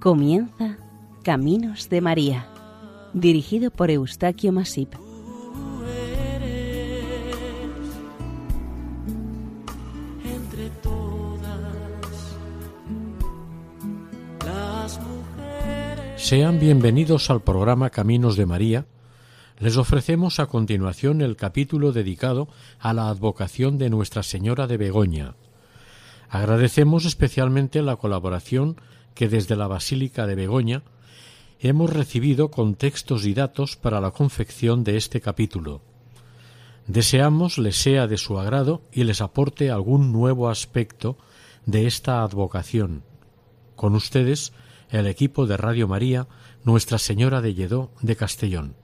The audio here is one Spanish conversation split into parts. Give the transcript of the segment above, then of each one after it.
Comienza Caminos de María, dirigido por Eustaquio Masip. entre todas las mujeres. Sean bienvenidos al programa Caminos de María. Les ofrecemos a continuación el capítulo dedicado a la advocación de Nuestra Señora de Begoña. Agradecemos especialmente la colaboración que desde la Basílica de Begoña hemos recibido con textos y datos para la confección de este capítulo. Deseamos les sea de su agrado y les aporte algún nuevo aspecto de esta advocación. Con ustedes, el equipo de Radio María, Nuestra Señora de Lledó de Castellón.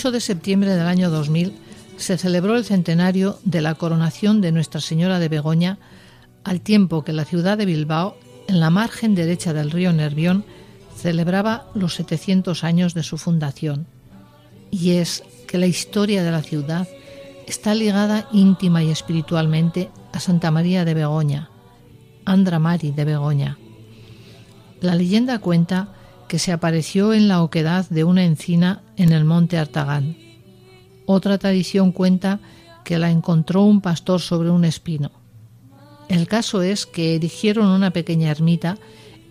8 de septiembre del año 2000 se celebró el centenario de la coronación de Nuestra Señora de Begoña, al tiempo que la ciudad de Bilbao, en la margen derecha del río Nervión, celebraba los 700 años de su fundación. Y es que la historia de la ciudad está ligada íntima y espiritualmente a Santa María de Begoña, Andra Mari de Begoña. La leyenda cuenta que se apareció en la oquedad de una encina en el monte Artagán. Otra tradición cuenta que la encontró un pastor sobre un espino. El caso es que erigieron una pequeña ermita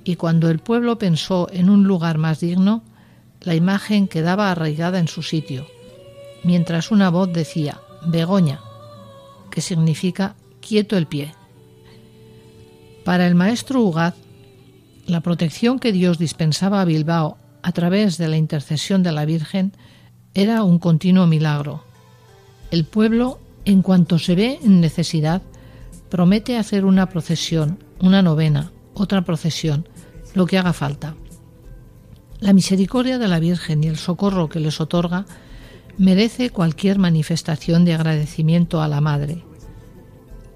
y cuando el pueblo pensó en un lugar más digno, la imagen quedaba arraigada en su sitio, mientras una voz decía Begoña, que significa quieto el pie. Para el maestro Ugaz, la protección que Dios dispensaba a Bilbao a través de la intercesión de la Virgen era un continuo milagro. El pueblo, en cuanto se ve en necesidad, promete hacer una procesión, una novena, otra procesión, lo que haga falta. La misericordia de la Virgen y el socorro que les otorga merece cualquier manifestación de agradecimiento a la Madre.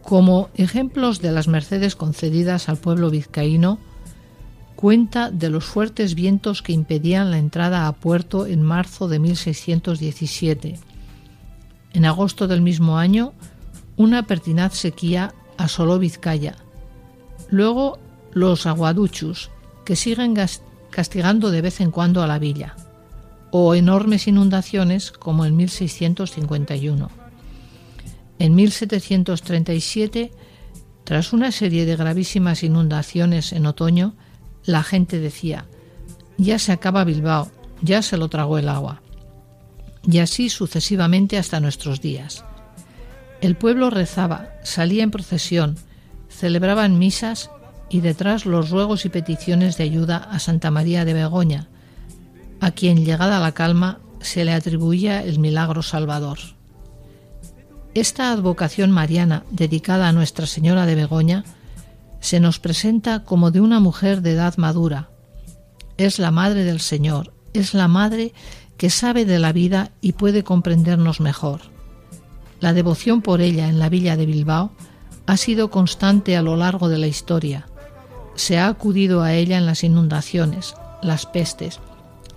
Como ejemplos de las mercedes concedidas al pueblo vizcaíno, cuenta de los fuertes vientos que impedían la entrada a puerto en marzo de 1617. En agosto del mismo año, una pertinaz sequía asoló Vizcaya. Luego los aguaduchos, que siguen castigando de vez en cuando a la villa, o enormes inundaciones como en 1651. En 1737, tras una serie de gravísimas inundaciones en otoño, la gente decía, ya se acaba Bilbao, ya se lo tragó el agua. Y así sucesivamente hasta nuestros días. El pueblo rezaba, salía en procesión, celebraban misas y detrás los ruegos y peticiones de ayuda a Santa María de Begoña, a quien llegada la calma se le atribuía el milagro salvador. Esta advocación mariana dedicada a Nuestra Señora de Begoña se nos presenta como de una mujer de edad madura. Es la madre del Señor, es la madre que sabe de la vida y puede comprendernos mejor. La devoción por ella en la villa de Bilbao ha sido constante a lo largo de la historia. Se ha acudido a ella en las inundaciones, las pestes,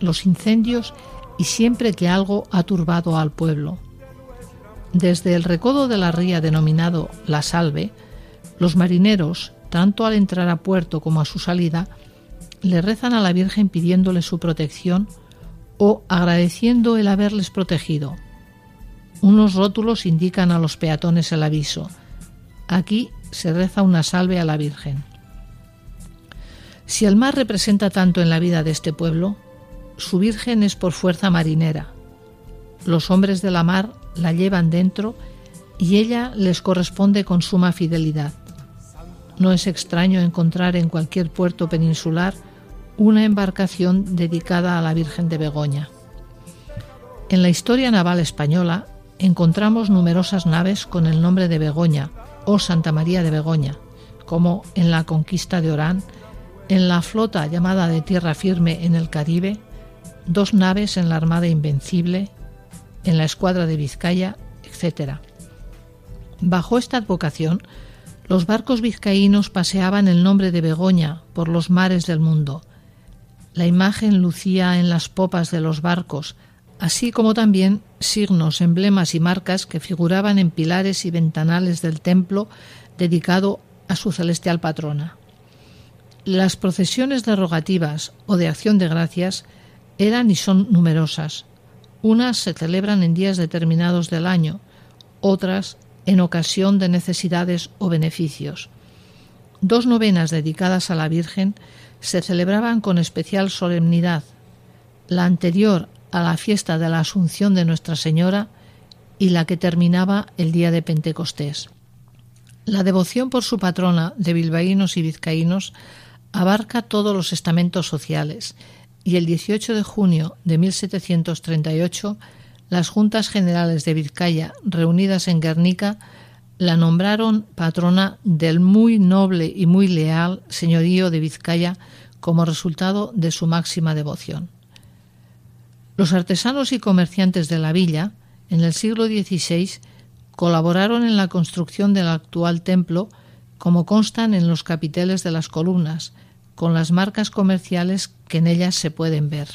los incendios y siempre que algo ha turbado al pueblo. Desde el recodo de la ría denominado La Salve, los marineros, tanto al entrar a puerto como a su salida, le rezan a la Virgen pidiéndole su protección o agradeciendo el haberles protegido. Unos rótulos indican a los peatones el aviso. Aquí se reza una salve a la Virgen. Si el mar representa tanto en la vida de este pueblo, su Virgen es por fuerza marinera. Los hombres de la mar la llevan dentro y ella les corresponde con suma fidelidad. No es extraño encontrar en cualquier puerto peninsular una embarcación dedicada a la Virgen de Begoña. En la historia naval española encontramos numerosas naves con el nombre de Begoña o Santa María de Begoña, como en la conquista de Orán, en la flota llamada de tierra firme en el Caribe, dos naves en la Armada Invencible, en la Escuadra de Vizcaya, etc. Bajo esta advocación, los barcos vizcaínos paseaban el nombre de Begoña por los mares del mundo. La imagen lucía en las popas de los barcos, así como también signos, emblemas y marcas que figuraban en pilares y ventanales del templo dedicado a su celestial patrona. Las procesiones derogativas o de acción de gracias eran y son numerosas. Unas se celebran en días determinados del año, otras en ocasión de necesidades o beneficios. Dos novenas dedicadas a la Virgen se celebraban con especial solemnidad, la anterior a la fiesta de la Asunción de Nuestra Señora y la que terminaba el día de Pentecostés. La devoción por su patrona de bilbaínos y vizcaínos abarca todos los estamentos sociales y el 18 de junio de 1738 las Juntas Generales de Vizcaya, reunidas en Guernica, la nombraron patrona del muy noble y muy leal señorío de Vizcaya como resultado de su máxima devoción. Los artesanos y comerciantes de la villa, en el siglo XVI, colaboraron en la construcción del actual templo, como constan en los capiteles de las columnas, con las marcas comerciales que en ellas se pueden ver.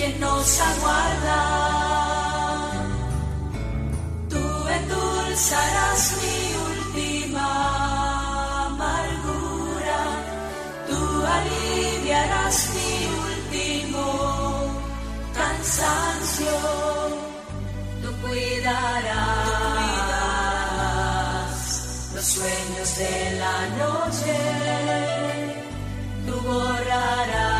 Quien nos aguarda. Tú endulzarás mi última amargura, tú aliviarás mi último cansancio. Cuidarás los sueños de la noche, tú borrarás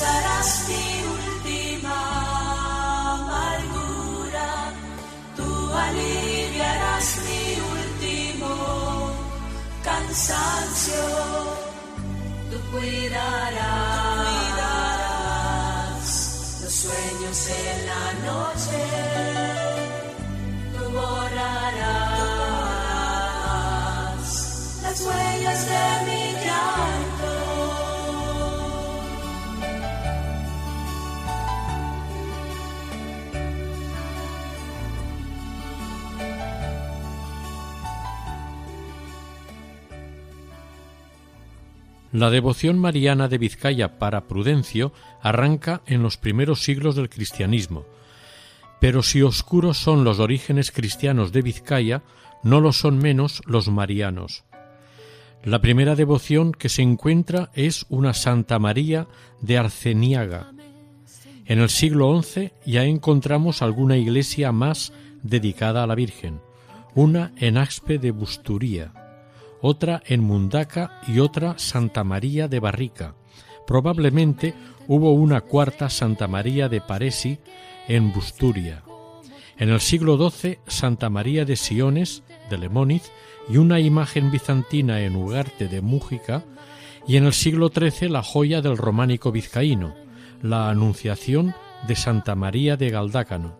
endulzarás mi última amargura, tú aliviarás mi último cansancio, tú cuidarás los sueños en la noche, La devoción mariana de Vizcaya para Prudencio arranca en los primeros siglos del cristianismo, pero si oscuros son los orígenes cristianos de Vizcaya, no lo son menos los marianos. La primera devoción que se encuentra es una Santa María de Arceniaga. En el siglo XI ya encontramos alguna iglesia más dedicada a la Virgen, una en Axpe de Busturía, otra en Mundaca y otra Santa María de Barrica. Probablemente hubo una cuarta Santa María de Paresi en Busturia. En el siglo XII Santa María de Siones de Lemóniz y una imagen bizantina en Ugarte de Mújica y en el siglo XIII la joya del románico vizcaíno, la Anunciación de Santa María de Galdácano.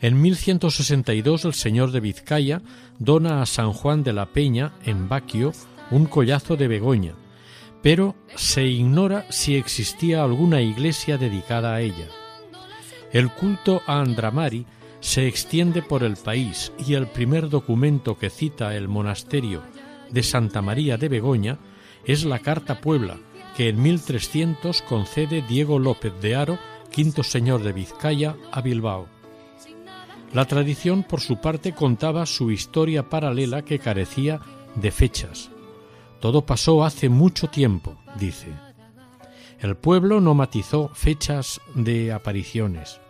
En 1162 el señor de Vizcaya dona a San Juan de la Peña, en Baquio, un collazo de Begoña, pero se ignora si existía alguna iglesia dedicada a ella. El culto a Andramari se extiende por el país y el primer documento que cita el monasterio de Santa María de Begoña es la Carta Puebla, que en 1300 concede Diego López de Haro, quinto señor de Vizcaya, a Bilbao. La tradición, por su parte, contaba su historia paralela que carecía de fechas. Todo pasó hace mucho tiempo, dice. El pueblo no matizó fechas de apariciones.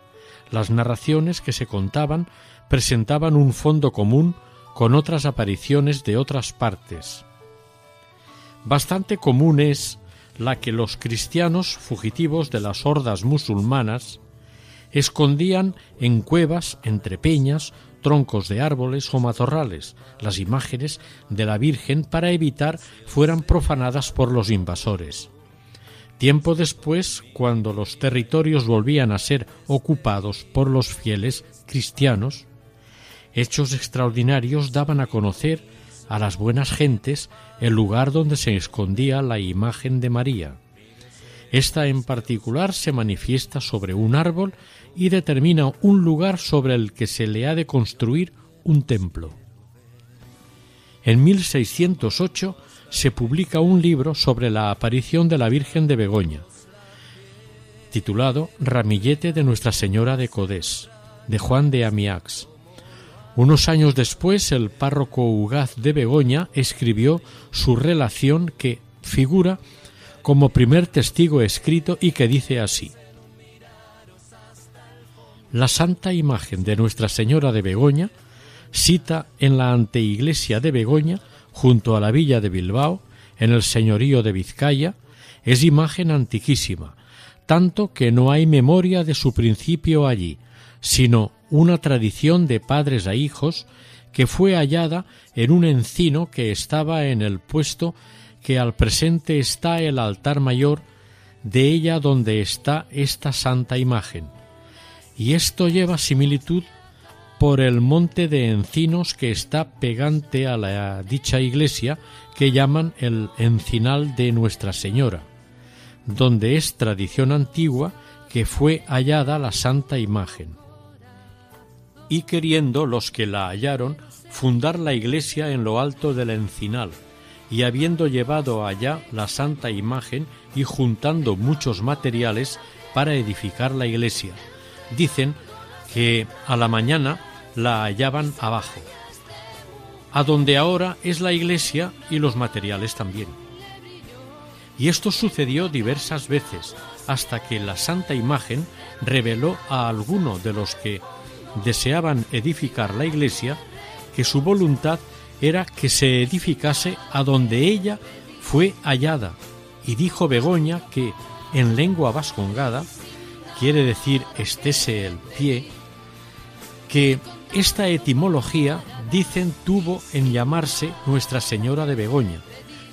Las narraciones que se contaban presentaban un fondo común con otras apariciones de otras partes. Bastante común es la que los cristianos fugitivos de las hordas musulmanas escondían en cuevas, entre peñas, troncos de árboles o matorrales las imágenes de la Virgen para evitar fueran profanadas por los invasores. Tiempo después, cuando los territorios volvían a ser ocupados por los fieles cristianos, hechos extraordinarios daban a conocer a las buenas gentes el lugar donde se escondía la imagen de María. Esta en particular se manifiesta sobre un árbol y determina un lugar sobre el que se le ha de construir un templo. En 1608 se publica un libro sobre la aparición de la Virgen de Begoña, titulado Ramillete de Nuestra Señora de Codés, de Juan de Amiax. Unos años después, el párroco Ugaz de Begoña escribió su relación que figura como primer testigo escrito y que dice así. La santa imagen de Nuestra Señora de Begoña cita en la anteiglesia de Begoña, junto a la villa de Bilbao, en el señorío de Vizcaya, es imagen antiquísima, tanto que no hay memoria de su principio allí, sino una tradición de padres a hijos que fue hallada en un encino que estaba en el puesto que al presente está el altar mayor de ella donde está esta santa imagen. Y esto lleva similitud por el monte de encinos que está pegante a la dicha iglesia que llaman el encinal de Nuestra Señora, donde es tradición antigua que fue hallada la santa imagen. Y queriendo los que la hallaron fundar la iglesia en lo alto del encinal, y habiendo llevado allá la santa imagen y juntando muchos materiales para edificar la iglesia, dicen que a la mañana la hallaban abajo, a donde ahora es la iglesia y los materiales también. Y esto sucedió diversas veces, hasta que la santa imagen reveló a alguno de los que deseaban edificar la iglesia que su voluntad era que se edificase a donde ella fue hallada, y dijo Begoña que, en lengua vascongada, quiere decir estése el pie, que esta etimología, dicen, tuvo en llamarse Nuestra Señora de Begoña,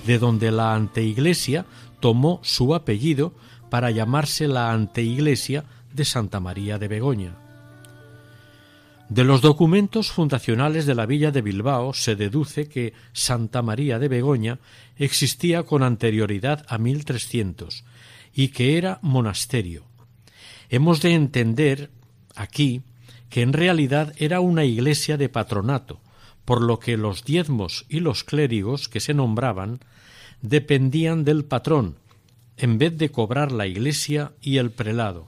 de donde la anteiglesia tomó su apellido para llamarse la anteiglesia de Santa María de Begoña. De los documentos fundacionales de la villa de Bilbao se deduce que Santa María de Begoña existía con anterioridad a 1300 y que era monasterio. Hemos de entender aquí que en realidad era una iglesia de patronato, por lo que los diezmos y los clérigos que se nombraban dependían del patrón, en vez de cobrar la iglesia y el prelado.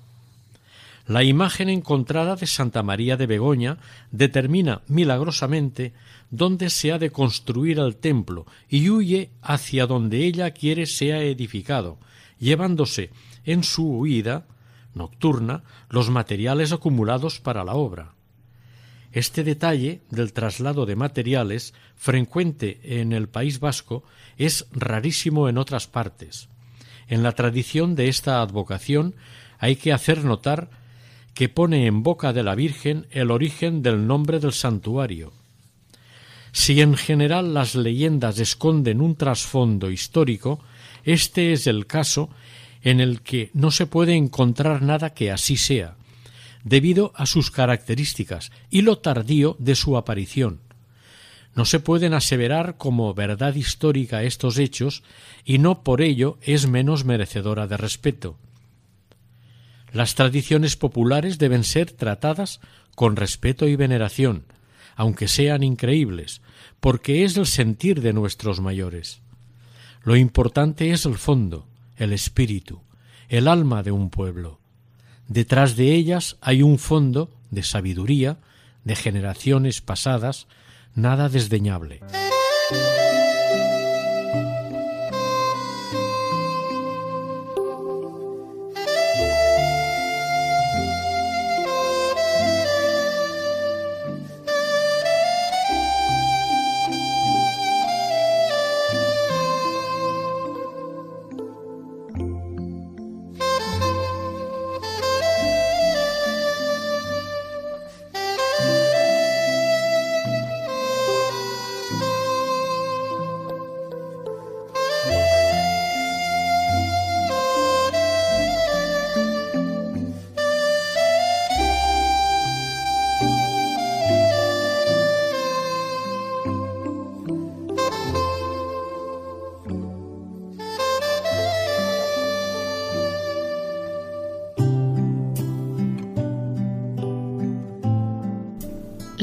La imagen encontrada de Santa María de Begoña determina milagrosamente dónde se ha de construir el templo y huye hacia donde ella quiere sea edificado, llevándose en su huida nocturna los materiales acumulados para la obra. Este detalle del traslado de materiales, frecuente en el País Vasco, es rarísimo en otras partes. En la tradición de esta advocación hay que hacer notar que pone en boca de la Virgen el origen del nombre del santuario. Si en general las leyendas esconden un trasfondo histórico, este es el caso en el que no se puede encontrar nada que así sea, debido a sus características y lo tardío de su aparición. No se pueden aseverar como verdad histórica estos hechos y no por ello es menos merecedora de respeto. Las tradiciones populares deben ser tratadas con respeto y veneración, aunque sean increíbles, porque es el sentir de nuestros mayores. Lo importante es el fondo, el espíritu, el alma de un pueblo. Detrás de ellas hay un fondo de sabiduría, de generaciones pasadas, nada desdeñable.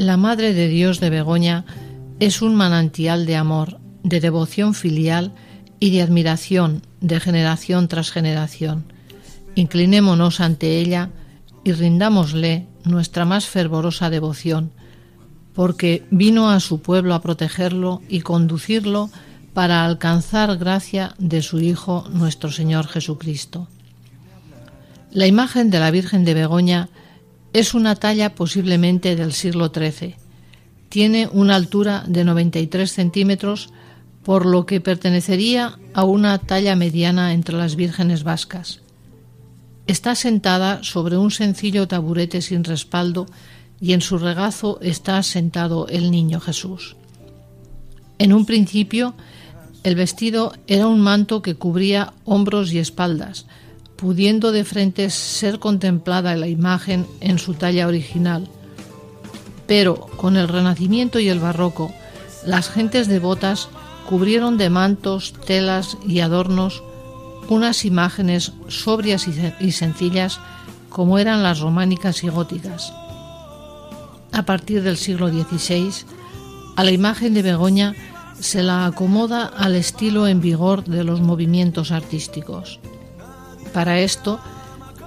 La Madre de Dios de Begoña es un manantial de amor, de devoción filial y de admiración de generación tras generación. Inclinémonos ante ella y rindámosle nuestra más fervorosa devoción, porque vino a su pueblo a protegerlo y conducirlo para alcanzar gracia de su Hijo nuestro Señor Jesucristo. La imagen de la Virgen de Begoña es una talla posiblemente del siglo XIII. Tiene una altura de 93 centímetros, por lo que pertenecería a una talla mediana entre las vírgenes vascas. Está sentada sobre un sencillo taburete sin respaldo y en su regazo está sentado el niño Jesús. En un principio, el vestido era un manto que cubría hombros y espaldas, pudiendo de frente ser contemplada la imagen en su talla original. Pero con el Renacimiento y el Barroco, las gentes devotas cubrieron de mantos, telas y adornos unas imágenes sobrias y sencillas como eran las románicas y góticas. A partir del siglo XVI, a la imagen de Begoña se la acomoda al estilo en vigor de los movimientos artísticos. Para esto,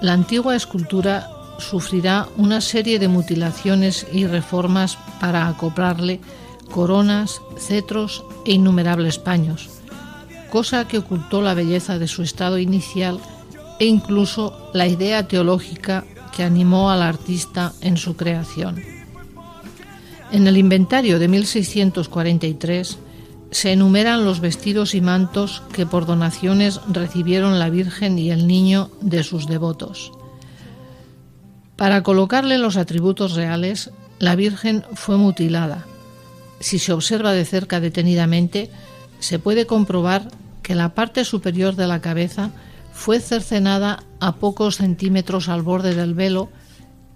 la antigua escultura sufrirá una serie de mutilaciones y reformas para acoplarle coronas, cetros e innumerables paños, cosa que ocultó la belleza de su estado inicial e incluso la idea teológica que animó al artista en su creación. En el inventario de 1643 se enumeran los vestidos y mantos que por donaciones recibieron la Virgen y el Niño de sus devotos. Para colocarle los atributos reales, la Virgen fue mutilada. Si se observa de cerca detenidamente, se puede comprobar que la parte superior de la cabeza fue cercenada a pocos centímetros al borde del velo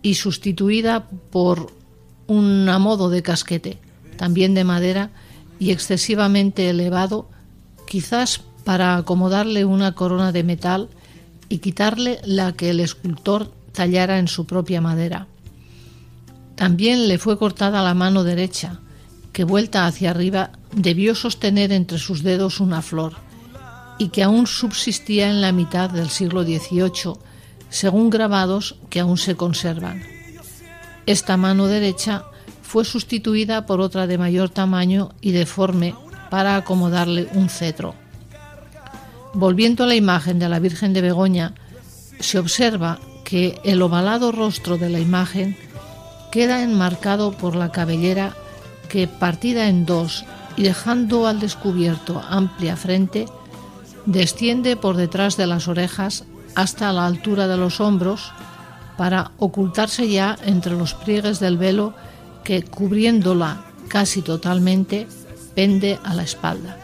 y sustituida por un modo de casquete, también de madera, y excesivamente elevado, quizás para acomodarle una corona de metal y quitarle la que el escultor tallara en su propia madera. También le fue cortada la mano derecha, que vuelta hacia arriba debió sostener entre sus dedos una flor, y que aún subsistía en la mitad del siglo XVIII, según grabados que aún se conservan. Esta mano derecha fue sustituida por otra de mayor tamaño y deforme para acomodarle un cetro. Volviendo a la imagen de la Virgen de Begoña, se observa que el ovalado rostro de la imagen queda enmarcado por la cabellera que, partida en dos y dejando al descubierto amplia frente, desciende por detrás de las orejas hasta la altura de los hombros para ocultarse ya entre los pliegues del velo que cubriéndola casi totalmente pende a la espalda.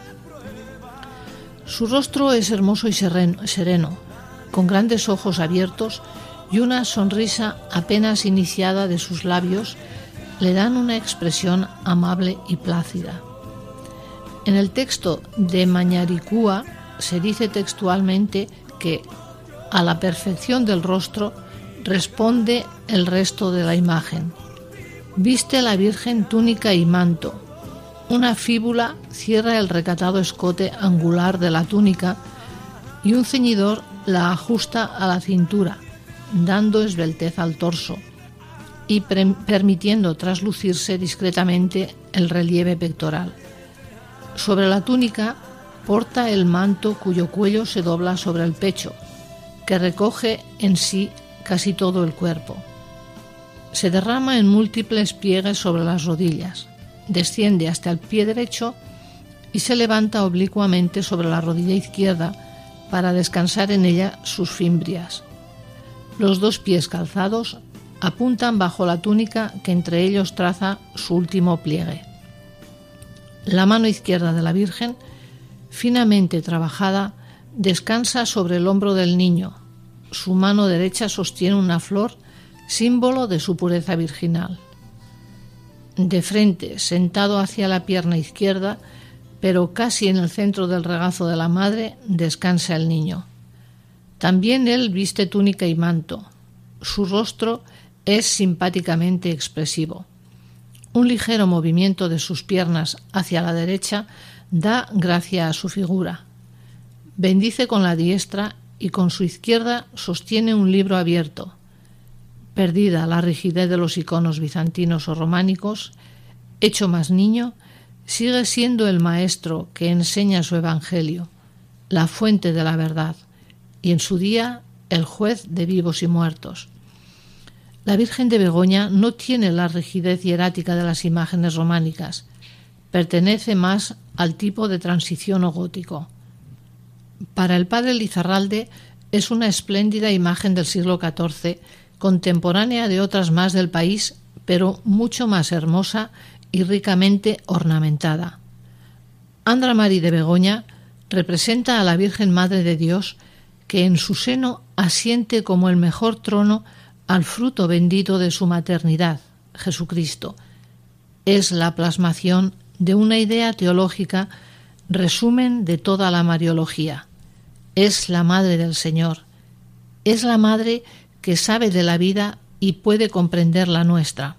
Su rostro es hermoso y sereno, con grandes ojos abiertos y una sonrisa apenas iniciada de sus labios le dan una expresión amable y plácida. En el texto de Mañaricúa se dice textualmente que a la perfección del rostro responde el resto de la imagen. Viste la Virgen túnica y manto. Una fíbula cierra el recatado escote angular de la túnica y un ceñidor la ajusta a la cintura, dando esbeltez al torso y permitiendo traslucirse discretamente el relieve pectoral. Sobre la túnica porta el manto cuyo cuello se dobla sobre el pecho, que recoge en sí casi todo el cuerpo. Se derrama en múltiples pliegues sobre las rodillas, desciende hasta el pie derecho y se levanta oblicuamente sobre la rodilla izquierda para descansar en ella sus fimbrias. Los dos pies calzados apuntan bajo la túnica que entre ellos traza su último pliegue. La mano izquierda de la Virgen, finamente trabajada, descansa sobre el hombro del niño. Su mano derecha sostiene una flor símbolo de su pureza virginal. De frente, sentado hacia la pierna izquierda, pero casi en el centro del regazo de la madre, descansa el niño. También él viste túnica y manto. Su rostro es simpáticamente expresivo. Un ligero movimiento de sus piernas hacia la derecha da gracia a su figura. Bendice con la diestra y con su izquierda sostiene un libro abierto. Perdida la rigidez de los iconos bizantinos o románicos, hecho más niño, sigue siendo el maestro que enseña su evangelio, la fuente de la verdad, y en su día el juez de vivos y muertos. La Virgen de Begoña no tiene la rigidez hierática de las imágenes románicas, pertenece más al tipo de transición o gótico. Para el padre Lizarralde es una espléndida imagen del siglo XIV, contemporánea de otras más del país, pero mucho más hermosa y ricamente ornamentada. Andra Mari de Begoña representa a la Virgen Madre de Dios, que en su seno asiente como el mejor trono al fruto bendito de su maternidad, Jesucristo. Es la plasmación de una idea teológica, resumen de toda la Mariología. Es la Madre del Señor. Es la Madre que sabe de la vida y puede comprender la nuestra.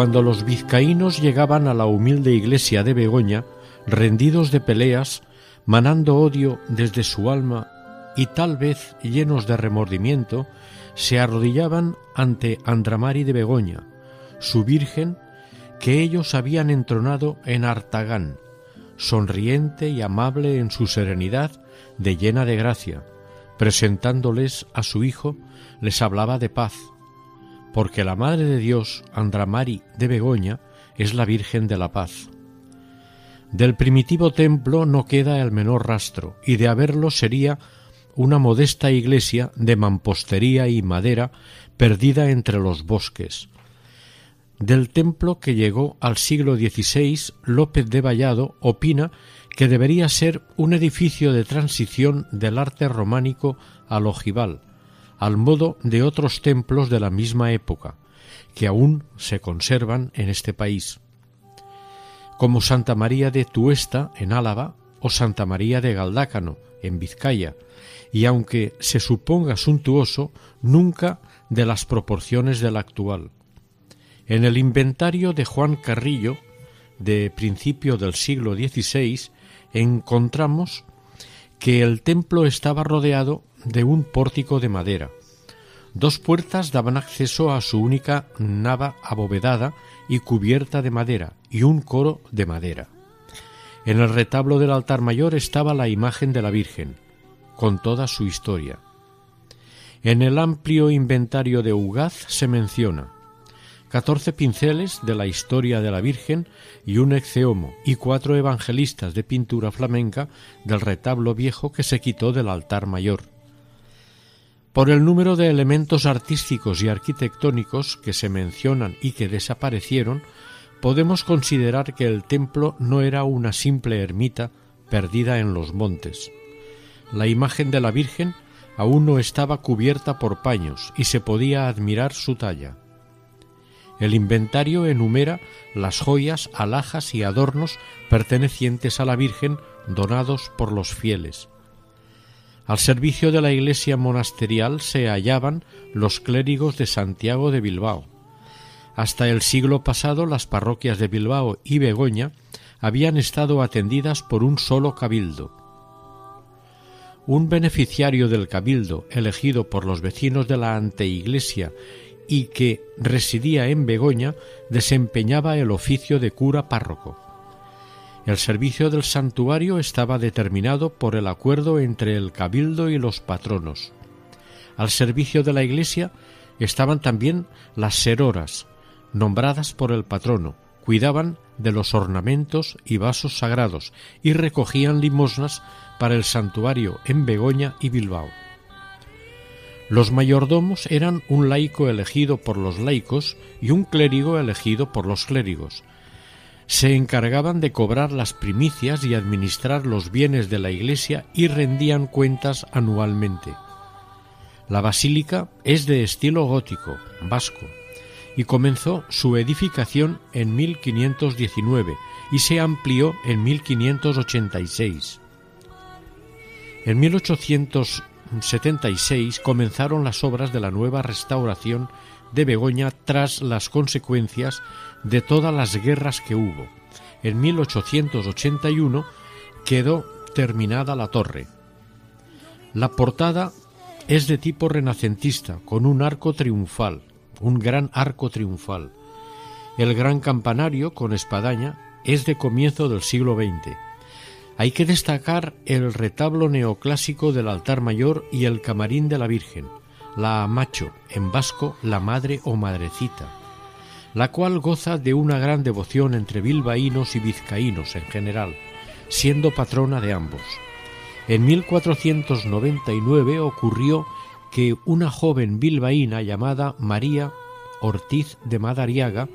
Cuando los vizcaínos llegaban a la humilde iglesia de Begoña, rendidos de peleas, manando odio desde su alma y tal vez llenos de remordimiento, se arrodillaban ante Andramari de Begoña, su virgen, que ellos habían entronado en Artagán, sonriente y amable en su serenidad, de llena de gracia, presentándoles a su Hijo, les hablaba de paz, porque la Madre de Dios, Andramari de Begoña, es la Virgen de la Paz. Del primitivo templo no queda el menor rastro, y de haberlo sería una modesta iglesia de mampostería y madera perdida entre los bosques. Del templo que llegó al siglo XVI, López de Vallado opina que debería ser un edificio de transición del arte románico al ojival, al modo de otros templos de la misma época, que aún se conservan en este país, como Santa María de Tuesta, en Álava, o Santa María de Galdácano, en Vizcaya, y aunque se suponga suntuoso, nunca de las proporciones del actual. En el inventario de Juan Carrillo, de principio del siglo XVI, encontramos que el templo estaba rodeado de un pórtico de madera. Dos puertas daban acceso a su única nava abovedada y cubierta de madera y un coro de madera. En el retablo del altar mayor estaba la imagen de la Virgen, con toda su historia. En el amplio inventario de Ugaz se menciona catorce pinceles de la historia de la Virgen y un exeomo y cuatro evangelistas de pintura flamenca del retablo viejo que se quitó del altar mayor. Por el número de elementos artísticos y arquitectónicos que se mencionan y que desaparecieron, podemos considerar que el templo no era una simple ermita perdida en los montes. La imagen de la Virgen aún no estaba cubierta por paños y se podía admirar su talla. El inventario enumera las joyas, alhajas y adornos pertenecientes a la Virgen donados por los fieles. Al servicio de la iglesia monasterial se hallaban los clérigos de Santiago de Bilbao. Hasta el siglo pasado las parroquias de Bilbao y Begoña habían estado atendidas por un solo cabildo. Un beneficiario del cabildo elegido por los vecinos de la anteiglesia y que residía en Begoña desempeñaba el oficio de cura párroco. El servicio del santuario estaba determinado por el acuerdo entre el cabildo y los patronos. Al servicio de la iglesia estaban también las seroras, nombradas por el patrono, cuidaban de los ornamentos y vasos sagrados y recogían limosnas para el santuario en Begoña y Bilbao. Los mayordomos eran un laico elegido por los laicos y un clérigo elegido por los clérigos. Se encargaban de cobrar las primicias y administrar los bienes de la Iglesia y rendían cuentas anualmente. La basílica es de estilo gótico, vasco, y comenzó su edificación en 1519 y se amplió en 1586. En 1800 76 comenzaron las obras de la nueva restauración de Begoña tras las consecuencias de todas las guerras que hubo. En 1881 quedó terminada la torre. La portada es de tipo renacentista, con un arco triunfal, un gran arco triunfal. El gran campanario, con espadaña, es de comienzo del siglo XX hay que destacar el retablo neoclásico del altar mayor y el camarín de la Virgen, la Amacho, en vasco la Madre o Madrecita, la cual goza de una gran devoción entre bilbaínos y vizcaínos en general, siendo patrona de ambos. En 1499 ocurrió que una joven bilbaína llamada María Ortiz de Madariaga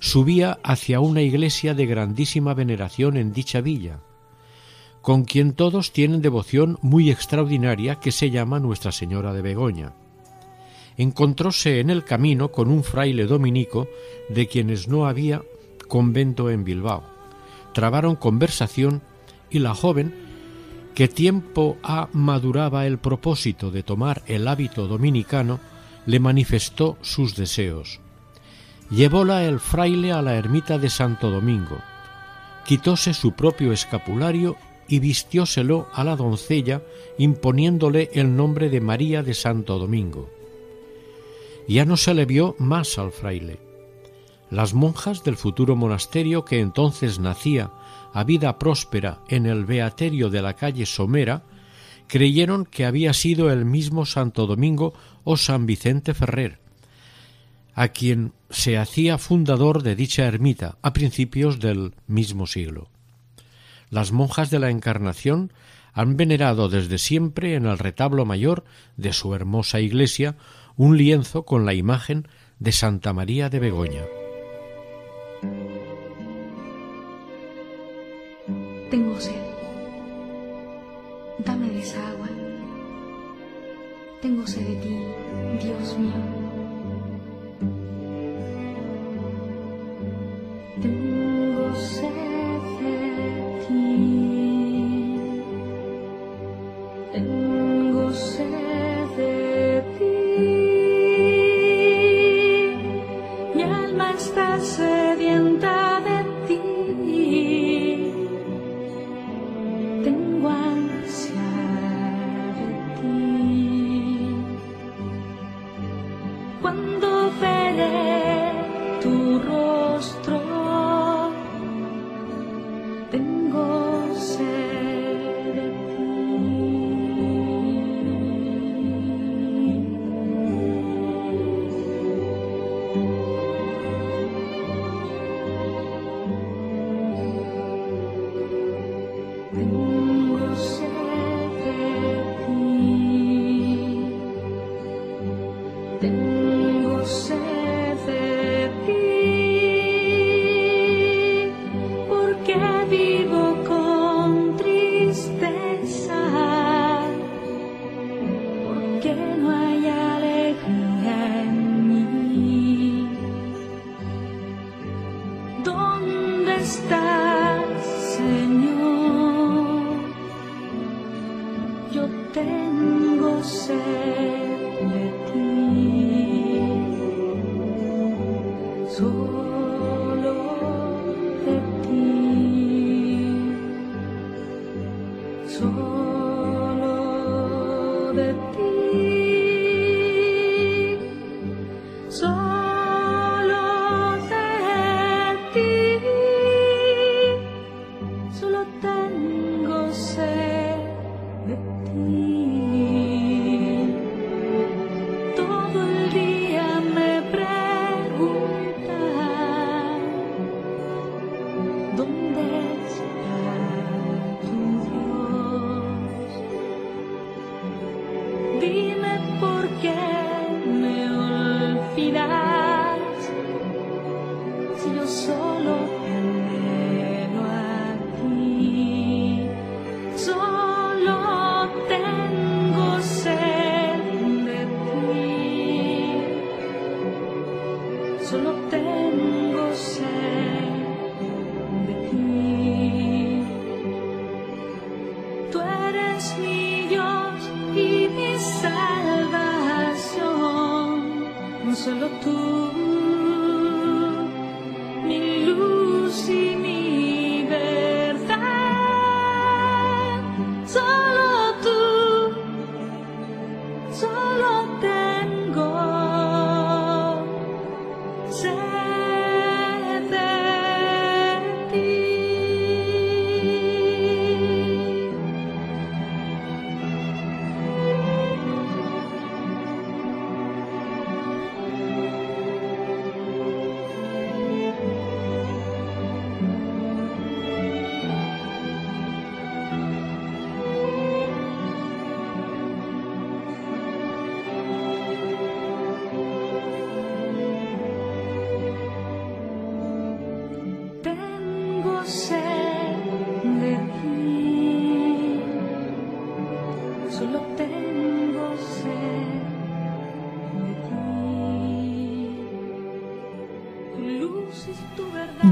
subía hacia una iglesia de grandísima veneración en dicha villa, con quien todos tienen devoción muy extraordinaria que se llama Nuestra Señora de Begoña. Encontróse en el camino con un fraile dominico de quienes no había convento en Bilbao. Trabaron conversación y la joven, que tiempo ha maduraba el propósito de tomar el hábito dominicano, le manifestó sus deseos. Llevóla el fraile a la ermita de Santo Domingo, quitóse su propio escapulario y vistióselo a la doncella imponiéndole el nombre de María de Santo Domingo. Ya no se le vio más al fraile. Las monjas del futuro monasterio que entonces nacía a vida próspera en el beaterio de la calle Somera, creyeron que había sido el mismo Santo Domingo o San Vicente Ferrer, a quien se hacía fundador de dicha ermita a principios del mismo siglo. Las monjas de la Encarnación han venerado desde siempre en el retablo mayor de su hermosa iglesia un lienzo con la imagen de Santa María de Begoña. Tengo sed. Dame esa agua. Tengo sed de ti, Dios mío. Tengo sed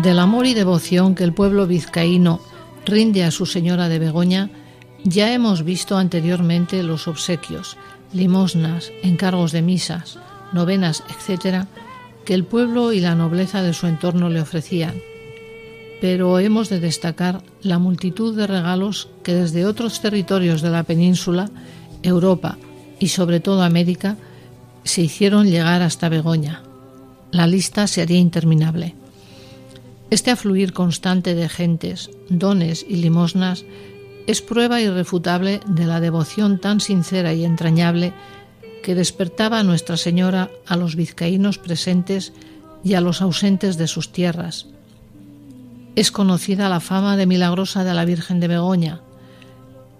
Del amor y devoción que el pueblo vizcaíno rinde a su señora de Begoña, ya hemos visto anteriormente los obsequios, limosnas, encargos de misas, novenas, etc., que el pueblo y la nobleza de su entorno le ofrecían. Pero hemos de destacar la multitud de regalos que desde otros territorios de la península, Europa y sobre todo América, se hicieron llegar hasta Begoña. La lista sería interminable. Este afluir constante de gentes, dones y limosnas es prueba irrefutable de la devoción tan sincera y entrañable que despertaba a Nuestra Señora a los vizcaínos presentes y a los ausentes de sus tierras. Es conocida la fama de milagrosa de la Virgen de Begoña.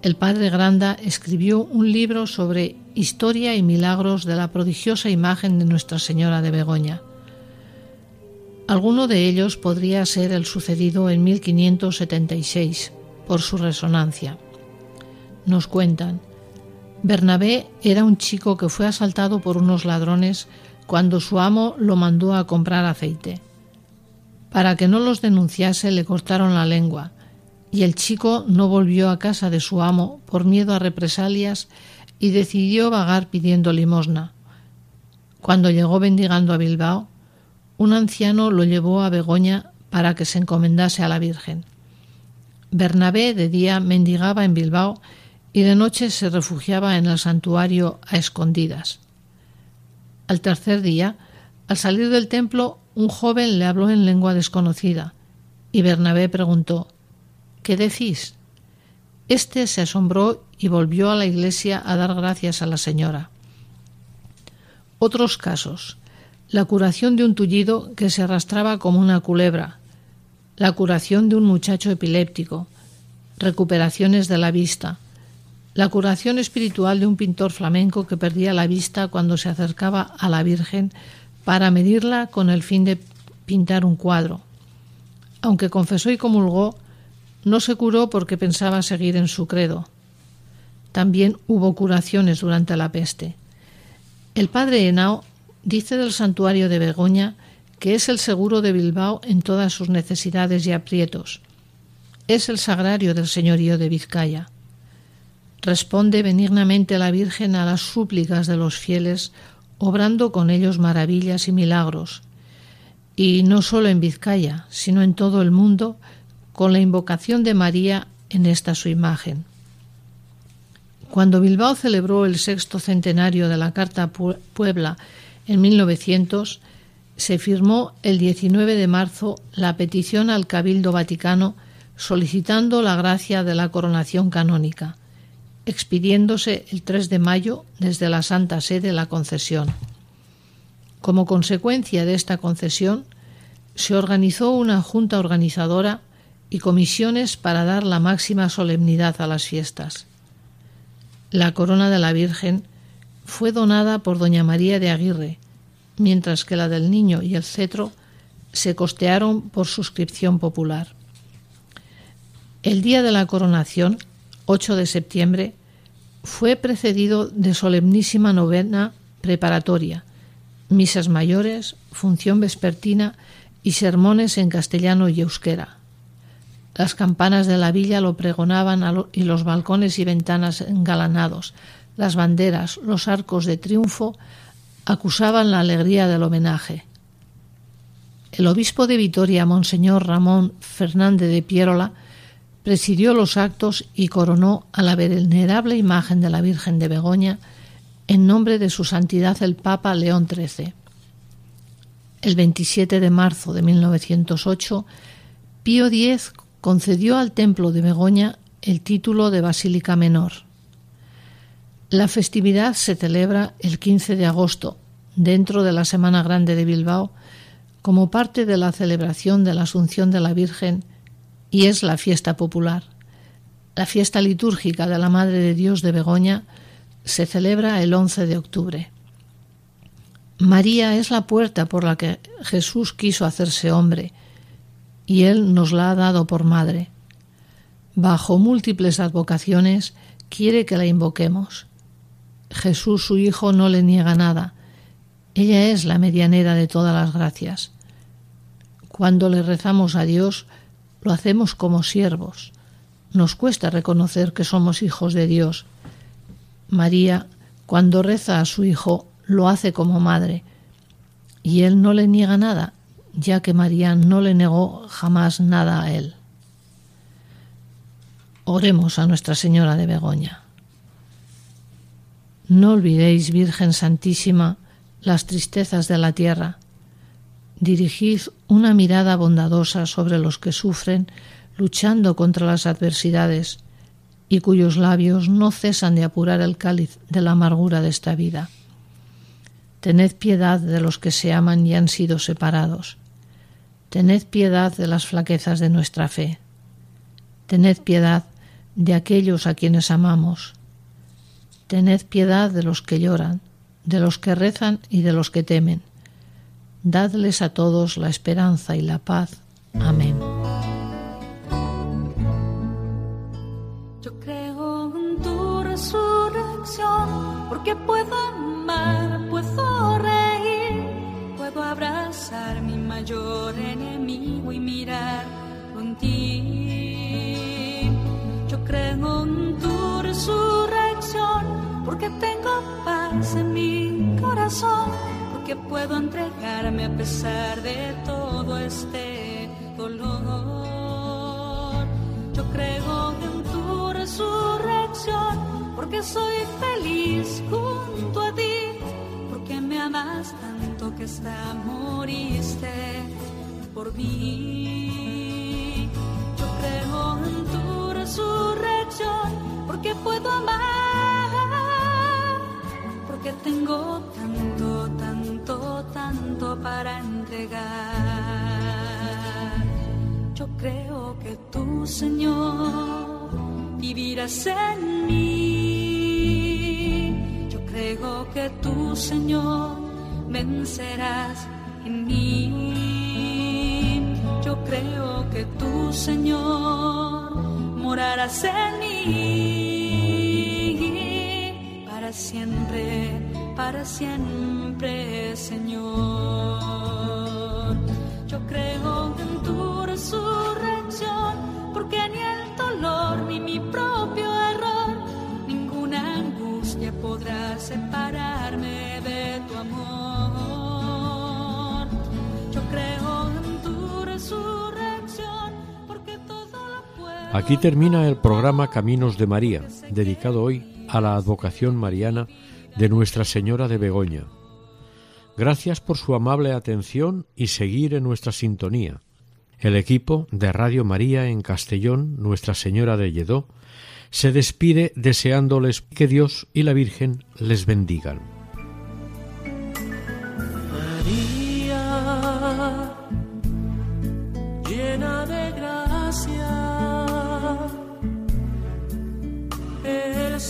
El padre Granda escribió un libro sobre historia y milagros de la prodigiosa imagen de Nuestra Señora de Begoña. Alguno de ellos podría ser el sucedido en 1576, por su resonancia. Nos cuentan, Bernabé era un chico que fue asaltado por unos ladrones cuando su amo lo mandó a comprar aceite. Para que no los denunciase le cortaron la lengua, y el chico no volvió a casa de su amo por miedo a represalias y decidió vagar pidiendo limosna. Cuando llegó bendigando a Bilbao, un anciano lo llevó a Begoña para que se encomendase a la Virgen. Bernabé de día mendigaba en Bilbao y de noche se refugiaba en el santuario a escondidas. Al tercer día, al salir del templo, un joven le habló en lengua desconocida, y Bernabé preguntó ¿Qué decís? Este se asombró y volvió a la iglesia a dar gracias a la señora. Otros casos. La curación de un tullido que se arrastraba como una culebra. La curación de un muchacho epiléptico. Recuperaciones de la vista. La curación espiritual de un pintor flamenco que perdía la vista cuando se acercaba a la Virgen para medirla con el fin de pintar un cuadro. Aunque confesó y comulgó, no se curó porque pensaba seguir en su credo. También hubo curaciones durante la peste. El padre Henao dice del santuario de Begoña que es el seguro de Bilbao en todas sus necesidades y aprietos. Es el sagrario del señorío de Vizcaya. Responde benignamente la Virgen a las súplicas de los fieles, obrando con ellos maravillas y milagros. Y no solo en Vizcaya, sino en todo el mundo, con la invocación de María en esta su imagen. Cuando Bilbao celebró el sexto centenario de la Carta Puebla en 1900, se firmó el 19 de marzo la petición al Cabildo Vaticano solicitando la gracia de la coronación canónica, expidiéndose el 3 de mayo desde la Santa Sede la concesión. Como consecuencia de esta concesión, se organizó una junta organizadora y comisiones para dar la máxima solemnidad a las fiestas. La corona de la Virgen fue donada por doña María de Aguirre, mientras que la del niño y el cetro se costearon por suscripción popular. El día de la coronación, 8 de septiembre, fue precedido de solemnísima novena preparatoria, misas mayores, función vespertina y sermones en castellano y euskera. Las campanas de la villa lo pregonaban y los balcones y ventanas engalanados, las banderas, los arcos de triunfo acusaban la alegría del homenaje. El obispo de Vitoria, Monseñor Ramón Fernández de Pierola, presidió los actos y coronó a la venerable imagen de la Virgen de Begoña en nombre de su santidad el Papa León XIII. El 27 de marzo de 1908, Pío X concedió al templo de Begoña el título de Basílica Menor. La festividad se celebra el 15 de agosto, dentro de la Semana Grande de Bilbao, como parte de la celebración de la Asunción de la Virgen y es la fiesta popular. La fiesta litúrgica de la Madre de Dios de Begoña se celebra el 11 de octubre. María es la puerta por la que Jesús quiso hacerse hombre y Él nos la ha dado por madre. Bajo múltiples advocaciones quiere que la invoquemos. Jesús su Hijo no le niega nada. Ella es la medianera de todas las gracias. Cuando le rezamos a Dios, lo hacemos como siervos. Nos cuesta reconocer que somos hijos de Dios. María, cuando reza a su Hijo, lo hace como madre. Y Él no le niega nada, ya que María no le negó jamás nada a él. Oremos a Nuestra Señora de Begoña. No olvidéis, Virgen Santísima, las tristezas de la tierra. Dirigid una mirada bondadosa sobre los que sufren luchando contra las adversidades y cuyos labios no cesan de apurar el cáliz de la amargura de esta vida. Tened piedad de los que se aman y han sido separados. Tened piedad de las flaquezas de nuestra fe. Tened piedad de aquellos a quienes amamos. Tened piedad de los que lloran, de los que rezan y de los que temen. Dadles a todos la esperanza y la paz. Amén. Yo creo en tu resurrección, porque puedo amar, puedo reír, puedo abrazar mi mayor enemigo y mirar porque tengo paz en mi corazón, porque puedo entregarme a pesar de todo este dolor. Yo creo en tu resurrección, porque soy feliz junto a ti, porque me amas tanto que hasta moriste por mí. Yo creo en tu resurrección, porque puedo amar, porque tengo tanto, tanto, tanto para entregar. Yo creo que tú, Señor, vivirás en mí. Yo creo que tú, Señor, vencerás en mí. Yo creo que tú, Señor, morarás en mí. Para siempre, para siempre, Señor. Yo creo en tu resurrección, porque ni el dolor ni mi propio error, ninguna angustia podrá separarme Aquí termina el programa Caminos de María, dedicado hoy a la advocación mariana de Nuestra Señora de Begoña. Gracias por su amable atención y seguir en nuestra sintonía. El equipo de Radio María en Castellón, Nuestra Señora de Lledó, se despide deseándoles que Dios y la Virgen les bendigan. María, llena de gracia,